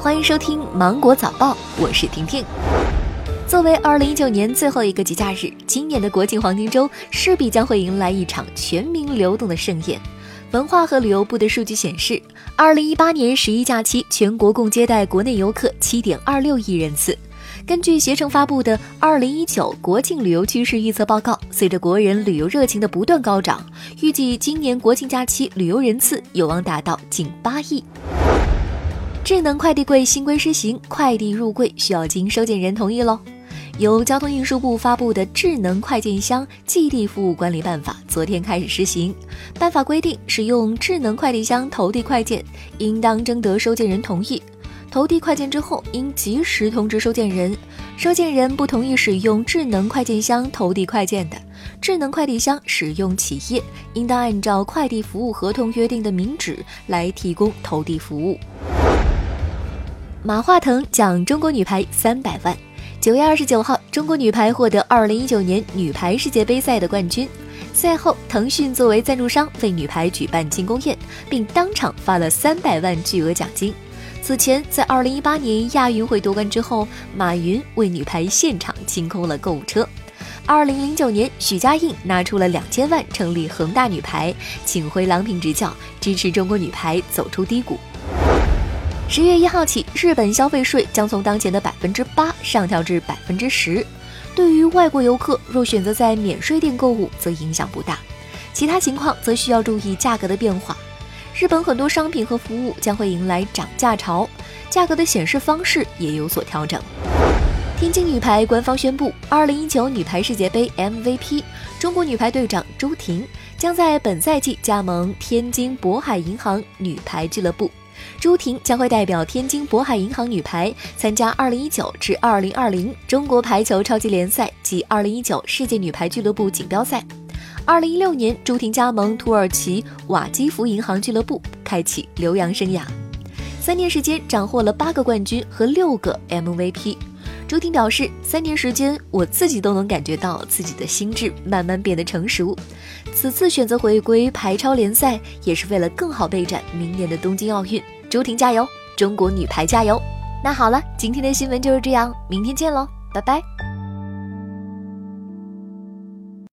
欢迎收听《芒果早报》，我是婷婷。作为二零一九年最后一个节假日，今年的国庆黄金周势必将会迎来一场全民流动的盛宴。文化和旅游部的数据显示，二零一八年十一假期，全国共接待国内游客七点二六亿人次。根据携程发布的《二零一九国庆旅游趋势预测报告》，随着国人旅游热情的不断高涨，预计今年国庆假期旅游人次有望达到近八亿。智能快递柜新规施行，快递入柜需要经收件人同意喽。由交通运输部发布的《智能快件箱寄递服务管理办法》昨天开始实行。办法规定，使用智能快递箱投递快件，应当征得收件人同意。投递快件之后，应及时通知收件人。收件人不同意使用智能快件箱投递快件的，智能快递箱使用企业应当按照快递服务合同约定的名址来提供投递服务。马化腾奖中国女排三百万。九月二十九号，中国女排获得二零一九年女排世界杯赛的冠军。赛后，腾讯作为赞助商为女排举办庆功宴，并当场发了三百万巨额奖金。此前，在二零一八年亚运会夺冠之后，马云为女排现场清空了购物车。二零零九年，许家印拿出了两千万成立恒大女排，请回郎平执教，支持中国女排走出低谷。十月一号起，日本消费税将从当前的百分之八上调至百分之十。对于外国游客，若选择在免税店购物，则影响不大；其他情况则需要注意价格的变化。日本很多商品和服务将会迎来涨价潮，价格的显示方式也有所调整。天津女排官方宣布，二零一九女排世界杯 MVP 中国女排队长朱婷将在本赛季加盟天津渤海银行女排俱乐部。朱婷将会代表天津渤海银行女排参加2019至2020中国排球超级联赛及2019世界女排俱乐部锦标赛。2016年，朱婷加盟土耳其瓦基弗银行俱乐部，开启留洋生涯。三年时间，斩获了八个冠军和六个 MVP。朱婷表示，三年时间，我自己都能感觉到自己的心智慢慢变得成熟。此次选择回归排超联赛，也是为了更好备战明年的东京奥运。朱婷加油，中国女排加油！那好了，今天的新闻就是这样，明天见喽，拜拜。